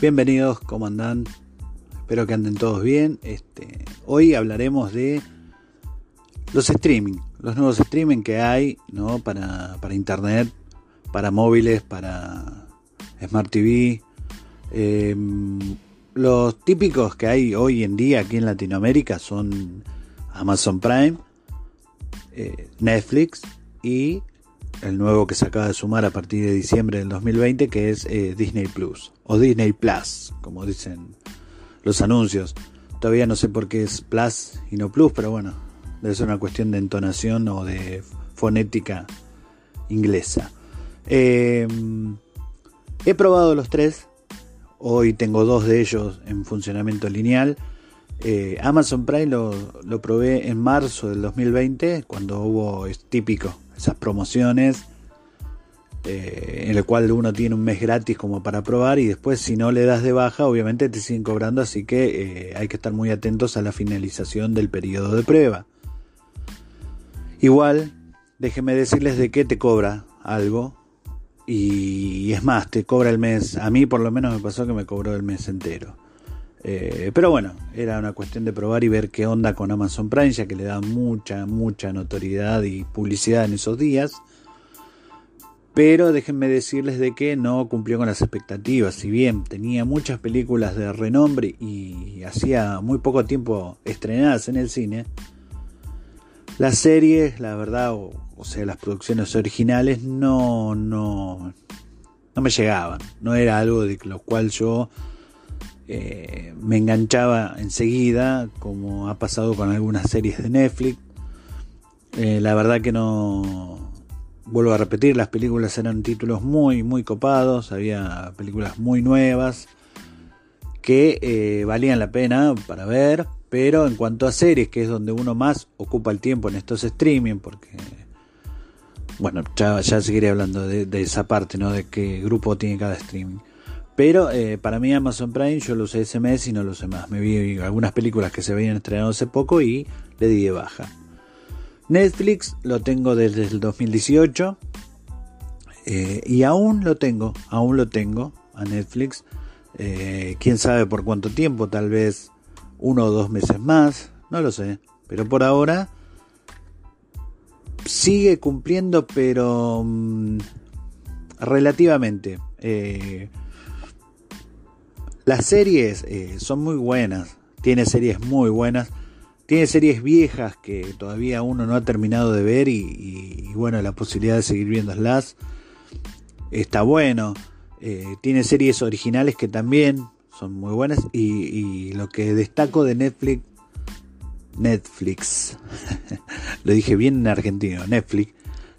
Bienvenidos, ¿cómo andan? Espero que anden todos bien. Este, hoy hablaremos de los streaming, los nuevos streaming que hay ¿no? para, para internet, para móviles, para Smart TV. Em, los típicos que hay hoy en día aquí en Latinoamérica son Amazon Prime, eh, Netflix y el nuevo que se acaba de sumar a partir de diciembre del 2020 que es eh, Disney Plus o Disney Plus, como dicen los anuncios. Todavía no sé por qué es Plus y no Plus, pero bueno, debe ser una cuestión de entonación o de fonética inglesa. Eh, he probado los tres, hoy tengo dos de ellos en funcionamiento lineal. Eh, Amazon Prime lo, lo, probé en marzo del 2020, cuando hubo, es típico, esas promociones, eh, en el cual uno tiene un mes gratis como para probar y después si no le das de baja, obviamente te siguen cobrando, así que eh, hay que estar muy atentos a la finalización del periodo de prueba. Igual, déjenme decirles de qué te cobra algo. Y es más, te cobra el mes. A mí por lo menos me pasó que me cobró el mes entero. Eh, pero bueno, era una cuestión de probar y ver qué onda con Amazon Prime, ya que le da mucha, mucha notoriedad y publicidad en esos días. Pero déjenme decirles de que no cumplió con las expectativas. Si bien tenía muchas películas de renombre y hacía muy poco tiempo estrenadas en el cine, las series, la verdad, o, sea, las producciones originales no, no, no me llegaban. No era algo de lo cual yo eh, me enganchaba enseguida, como ha pasado con algunas series de Netflix. Eh, la verdad que no, vuelvo a repetir, las películas eran títulos muy, muy copados, había películas muy nuevas que eh, valían la pena para ver, pero en cuanto a series, que es donde uno más ocupa el tiempo en estos streaming, porque, bueno, ya, ya seguiré hablando de, de esa parte, ¿no? De qué grupo tiene cada streaming. Pero eh, para mí Amazon Prime yo lo usé ese mes y no lo usé más. Me vi algunas películas que se habían estrenado hace poco y le di de baja. Netflix lo tengo desde el 2018 eh, y aún lo tengo, aún lo tengo a Netflix. Eh, quién sabe por cuánto tiempo, tal vez uno o dos meses más, no lo sé. Pero por ahora sigue cumpliendo, pero mmm, relativamente. Eh, las series eh, son muy buenas, tiene series muy buenas, tiene series viejas que todavía uno no ha terminado de ver y, bueno, la posibilidad de seguir viéndolas está bueno. Eh, tiene series originales que también son muy buenas y, y lo que destaco de Netflix, Netflix, lo dije bien en argentino, Netflix,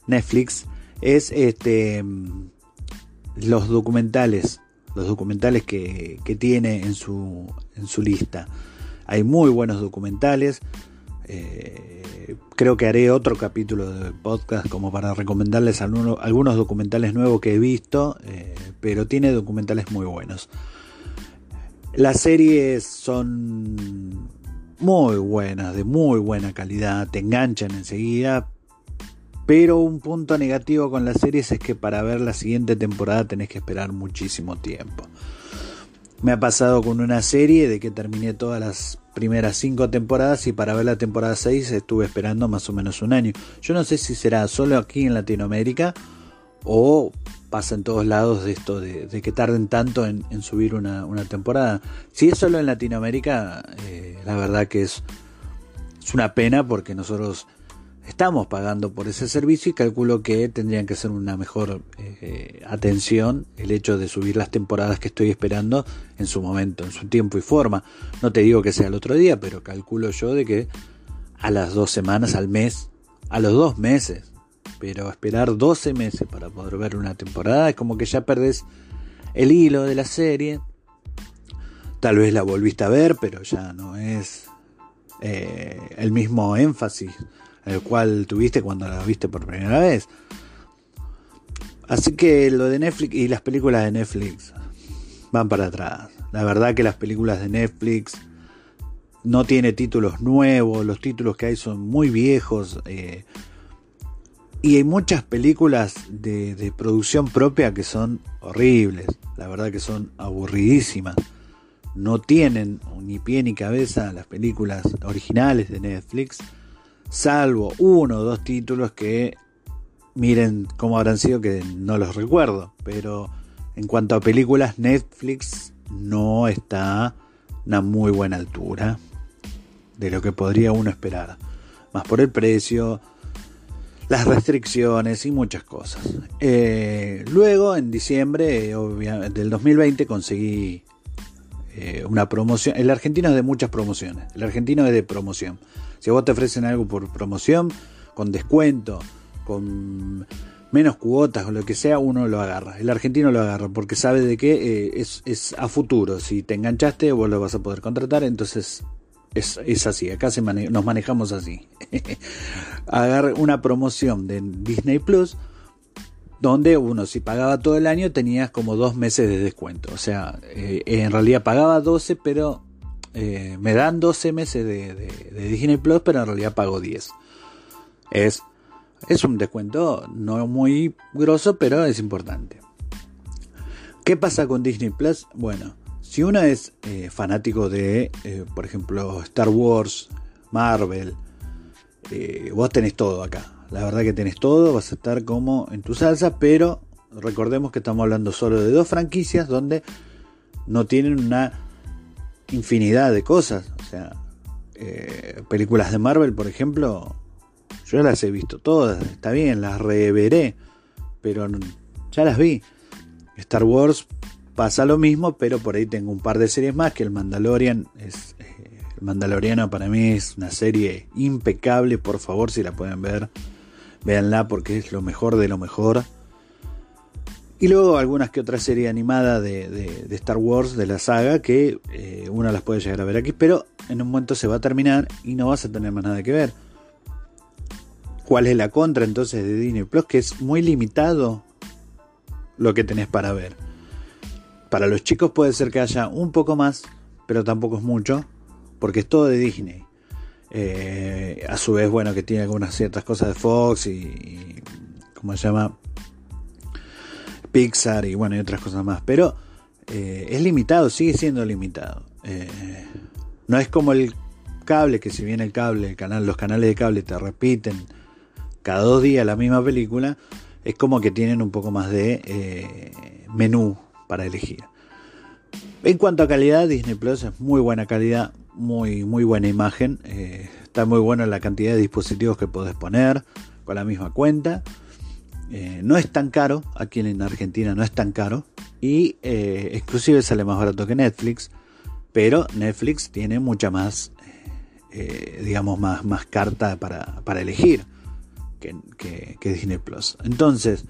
Netflix es este los documentales los documentales que, que tiene en su, en su, lista. Hay muy buenos documentales. Eh, creo que haré otro capítulo de podcast como para recomendarles algunos, algunos documentales nuevos que he visto, eh, pero tiene documentales muy buenos. Las series son muy buenas, de muy buena calidad, te enganchan enseguida, pero un punto negativo con las series es que para ver la siguiente temporada tenés que esperar muchísimo tiempo. Me ha pasado con una serie de que terminé todas las primeras cinco temporadas y para ver la temporada 6 estuve esperando más o menos un año. Yo no sé si será solo aquí en Latinoamérica o pasa en todos lados de esto de, que tarden tanto en, subir una, una, temporada. Si es solo en Latinoamérica, eh, la verdad que es, es una pena porque nosotros estamos pagando por ese servicio y calculo que tendrían que ser una mejor eh, atención el hecho de subir las temporadas que estoy esperando en su momento, en su tiempo y forma. No te digo que sea el otro día, pero calculo yo de que a las dos semanas, al mes, a los dos meses. Pero esperar 12 meses para poder ver una temporada es como que ya perdés el hilo de la serie. Tal vez la volviste a ver, pero ya no es eh, el mismo énfasis el cual tuviste cuando la viste por primera vez. Así que lo de Netflix y las películas de Netflix van para atrás. La verdad que las películas de Netflix no tiene títulos nuevos, los títulos que hay son muy viejos. Eh, y hay muchas películas de, de, producción propia que son horribles, la verdad que son aburridísimas. No tienen ni pie ni cabeza las películas originales de Netflix, salvo uno o dos títulos que miren cómo habrán sido que no los recuerdo. Pero en cuanto a películas, Netflix no está a una muy buena altura de lo que podría uno esperar. Más por el precio, las restricciones y muchas cosas. Eh, luego, en diciembre del 2020, conseguí eh, una promoción. El argentino es de muchas promociones. El argentino es de promoción. Si a vos te ofrecen algo por promoción, con descuento, con menos cuotas o lo que sea, uno lo agarra. El argentino lo agarra porque sabe de que eh, es, a futuro. Si te enganchaste, vos lo vas a poder contratar. Entonces es, así. Acá nos manejamos así. Agarra una promoción de Disney Plus donde uno si pagaba todo el año tenías como dos meses de descuento. O sea, eh, en realidad pagaba 12, pero eh, me dan 12 meses de, Disney Plus, pero en realidad pago 10. Es es un descuento no muy grosso, pero es importante. ¿Qué pasa con Disney Plus? Bueno, si uno es eh, fanático de, eh, por ejemplo, Star Wars, Marvel, vos tenés todo acá. La verdad que tenés todo, vas a estar como en tu salsa, pero recordemos que estamos hablando solo de dos franquicias donde no tienen una infinidad de cosas. O sea, películas de Marvel, por ejemplo, yo las he visto todas, está bien, las reveré, pero ya las vi. Star Wars pasa lo mismo, pero por ahí tengo un par de series más que el Mandalorian es eh, el Mandaloriano para mí es una serie impecable, por favor si la pueden ver, véanla porque es lo mejor de lo mejor. Y luego algunas que otras series animadas de, Star Wars, de la saga, que eh, una las puede llegar a ver aquí, pero en un momento se va a terminar y no vas a tener más nada que ver. ¿Cuál es la contra entonces de Disney Plus? Que es muy limitado lo que tenés para ver. Para los chicos puede ser que haya un poco más, pero tampoco es mucho, porque es todo de Disney. Eh, a su vez, bueno, que tiene algunas ciertas cosas de Fox y, ¿cómo se llama? Pixar y bueno, y otras cosas más. Pero eh, es limitado, sigue siendo limitado. Eh, no es como el cable, que si bien el cable, el canal, los canales de cable te repiten cada dos días la misma película, es como que tienen un poco más de eh, menú para elegir. En cuanto a calidad, Disney Plus es muy buena calidad, muy, muy buena imagen. Está muy buena la cantidad de dispositivos que podés poner con la misma cuenta. Eh, no es tan caro, aquí en Argentina no es tan caro. Y exclusive sale más barato que Netflix. Pero Netflix tiene mucha más, digamos, más, más carta para, para elegir que, Disney Plus. Entonces,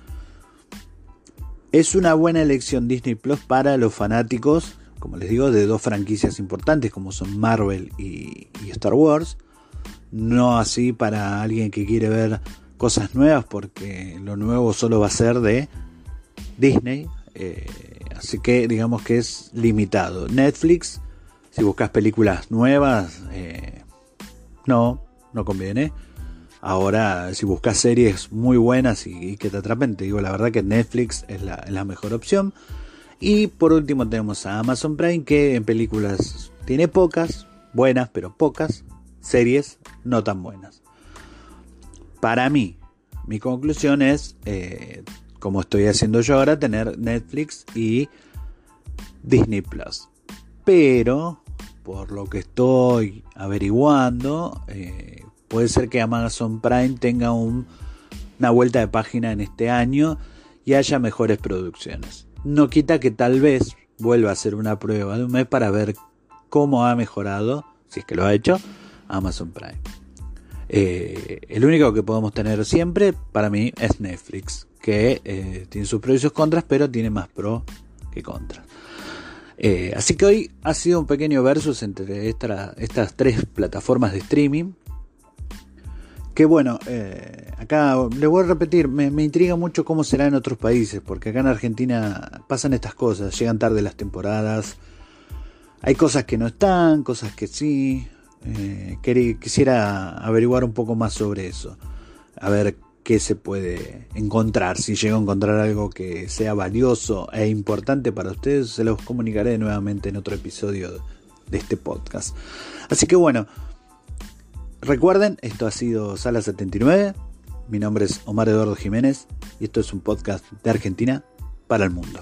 es una buena elección Disney Plus para los fanáticos, como les digo, de dos franquicias importantes como son Marvel y, Star Wars. No así para alguien que quiere ver cosas nuevas, porque lo nuevo solo va a ser de Disney. Eh, así que digamos que es limitado. Netflix, si buscas películas nuevas, eh, no, no conviene. Ahora, si buscas series muy buenas y, que te atrapen, te digo la verdad que Netflix es la, mejor opción. Y por último tenemos a Amazon Prime que en películas tiene pocas, buenas pero pocas, series no tan buenas. Para mí, mi conclusión es, eh, como estoy haciendo yo ahora, tener Netflix y Disney Plus. Pero, por lo que estoy averiguando, eh, puede ser que Amazon Prime tenga una vuelta de página en este año y haya mejores producciones. No quita que tal vez vuelva a hacer una prueba de un mes para ver cómo ha mejorado, si es que lo ha hecho, Amazon Prime. Eh, el único que podemos tener siempre, para mí, es Netflix, que eh, tiene sus pros y sus contras, pero tiene más pro que contras. Eh, así que hoy ha sido un pequeño versus entre estas tres plataformas de streaming. Que bueno, acá le voy a repetir, me, me, intriga mucho cómo será en otros países, porque acá en Argentina pasan estas cosas, llegan tarde las temporadas, hay cosas que no están, cosas que sí, eh, quisiera averiguar un poco más sobre eso. A ver qué se puede encontrar. Si llego a encontrar algo que sea valioso e importante para ustedes, se los comunicaré nuevamente en otro episodio de este podcast. Así que bueno, recuerden, esto ha sido Sala 79. Mi nombre es Omar Eduardo Jiménez y esto es un podcast de Argentina para el mundo.